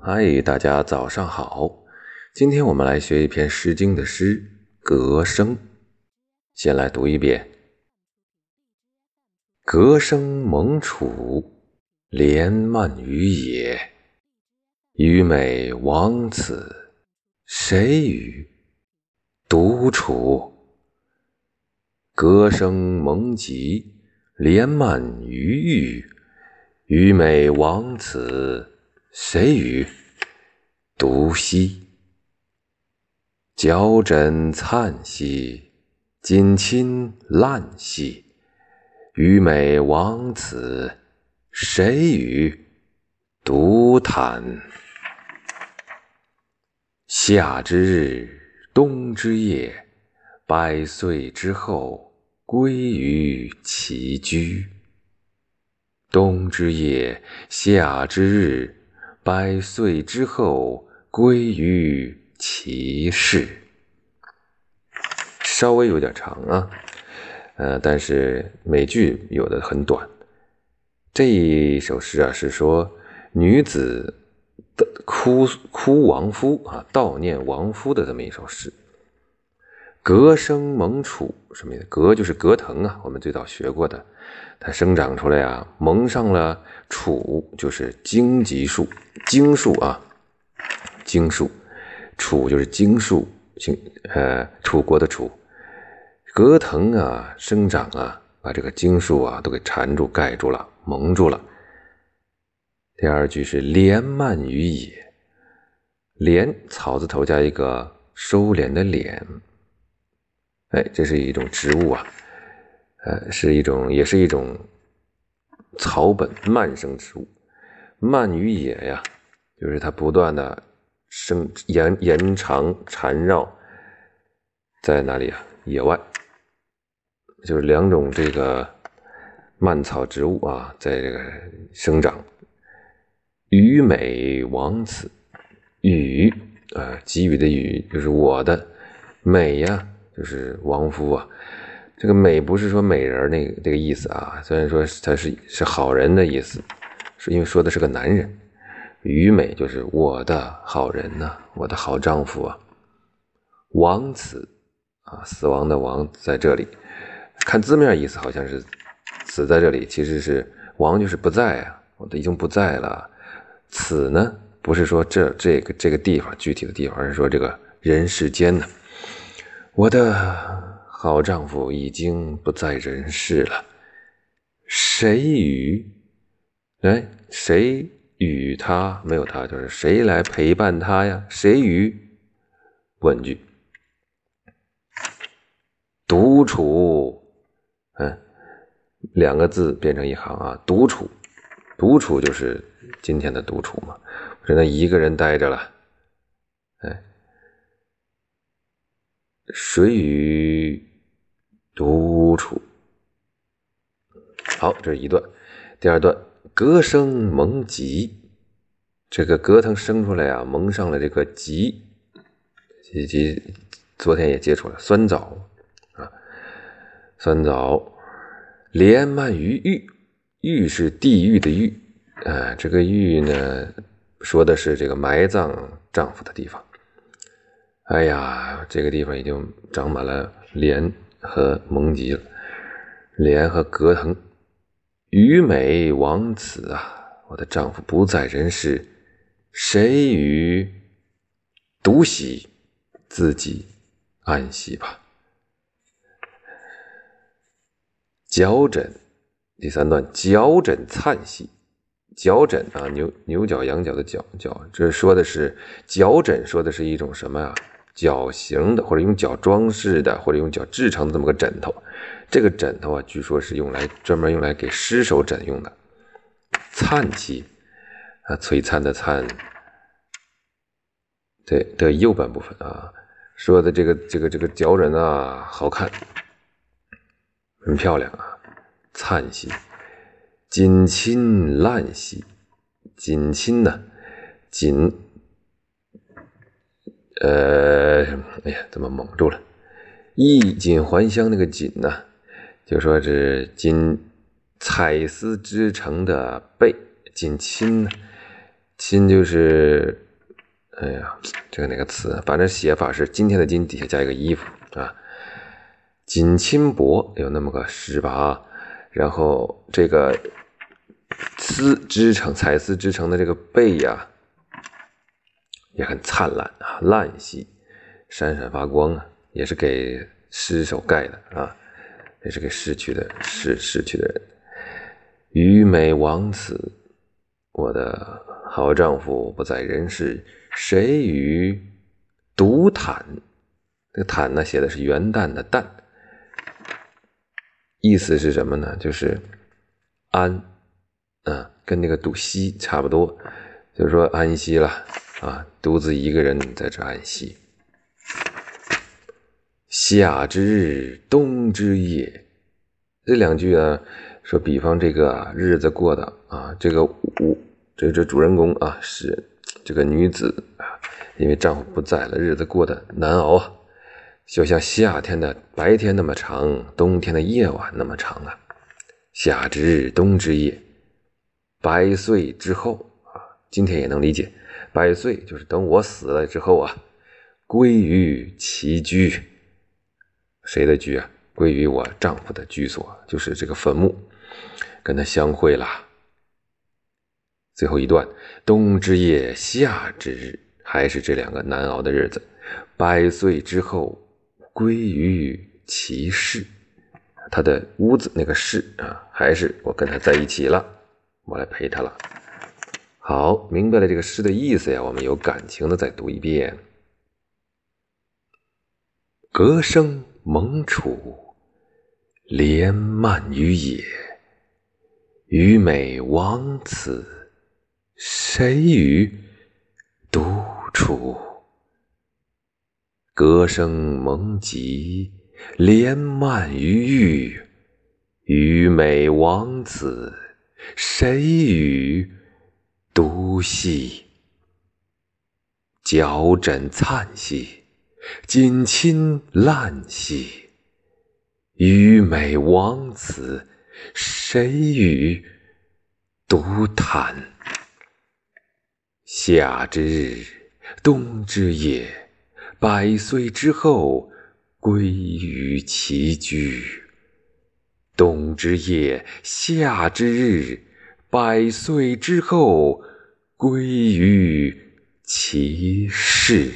嗨，大家早上好。今天我们来学一篇《诗经》的诗《歌声》。先来读一遍：“歌声蒙楚，连漫于野。虞美王此，谁与？独处。歌声蒙极，连漫于域。虞美王此。”谁与？独兮。矫枕粲兮，锦衾烂兮。虞美亡此，谁与？独叹。夏之日，冬之夜，百岁之后，归于其居。冬之夜，夏之日。百岁之后，归于其室。稍微有点长啊，呃，但是每句有的很短。这一首诗啊，是说女子的哭哭亡夫啊，悼念亡夫的这么一首诗。隔生萌楚，什么意思？隔就是隔藤啊，我们最早学过的，它生长出来啊，蒙上了楚，就是荆棘树，荆树啊，荆树，楚就是荆树，荆呃，楚国的楚，葛藤啊，生长啊，把这个荆树啊都给缠住、盖住了、蒙住了。第二句是连蔓于野，连草字头加一个收敛的敛。哎，这是一种植物啊，呃，是一种，也是一种草本蔓生植物。蔓于野呀，就是它不断的生延延长缠绕在哪里啊？野外，就是两种这个蔓草植物啊，在这个生长。虞美王此，予啊，给予的予就是我的美呀。就是亡夫啊，这个美不是说美人那个这个意思啊，虽然说他是是好人的意思，是因为说的是个男人，虞美就是我的好人呐，我的好丈夫啊，王此啊，死亡的亡在这里，看字面意思好像是死在这里，其实是亡就是不在啊，我的已经不在了，此呢不是说这这个这个地方具体的地方，而是说这个人世间呢。我的好丈夫已经不在人世了，谁与？哎，谁与他？没有他，就是谁来陪伴他呀？谁与？问句。独处，嗯，两个字变成一行啊。独处，独处就是今天的独处嘛，只能一个人待着了，哎。谁与独处？好，这是一段。第二段，葛生蒙棘，这个葛藤生出来啊，蒙上了这个棘，以及昨天也接触了酸枣啊，酸枣连蔓于玉，玉是地狱的玉啊，这个玉呢，说的是这个埋葬丈夫的地方。哎呀，这个地方已经长满了莲和蒙棘了，莲和葛藤。虞美亡此啊，我的丈夫不在人世，谁与独喜？自己安息吧。脚枕，第三段，脚枕灿兮，脚枕啊，牛牛角羊角的角角，这说的是脚枕，说的是一种什么呀？脚型的，或者用脚装饰的，或者用脚制成的这么个枕头，这个枕头啊，据说是用来专门用来给尸首枕用的。灿兮啊，璀璨的灿，对的右半部分啊，说的这个这个这个脚枕啊，好看，很漂亮啊。灿兮，锦衾烂兮，锦衾呢，锦。呃，哎呀，怎么蒙住了？衣锦还乡那个锦呢？就说是锦彩丝织成的被锦衾呢，衾就是，哎呀，这个哪个词？反正写法是今天的今底下加一个衣服啊。锦衾帛有那么个诗吧啊，然后这个丝织成彩丝织成的这个被呀，也很灿烂啊，烂兮，闪闪发光啊，也是给尸首盖的啊，也是给逝去的逝逝去的人。虞美亡此，我的好丈夫不在人世，谁与独坦？这个坦呢，写的是元旦的旦。意思是什么呢？就是安，啊，跟那个独息差不多，就是说安息了啊，独自一个人在这安息。夏之日，冬之夜，这两句啊，说比方这个日子过的啊，这个五这这主人公啊是这个女子啊，因为丈夫不在了，日子过得难熬啊。就像夏天的白天那么长，冬天的夜晚那么长啊！夏之日，冬之夜，百岁之后啊，今天也能理解，百岁就是等我死了之后啊，归于其居，谁的居啊？归于我丈夫的居所，就是这个坟墓，跟他相会了。最后一段，冬之夜，夏之日，还是这两个难熬的日子，百岁之后。归于其室，他的屋子那个室啊，还是我跟他在一起了，我来陪他了。好，明白了这个诗的意思呀，我们有感情的再读一遍。隔生蒙楚，连漫于野。虞美王子，谁与独处？歌声蒙极，连蔓于玉。虞美王子，谁与独栖？角枕灿兮，锦衾烂兮。虞美亡此，谁与独谈？夏之日，冬之夜。百岁之后，归于其居。冬之夜，夏之日，百岁之后，归于其室。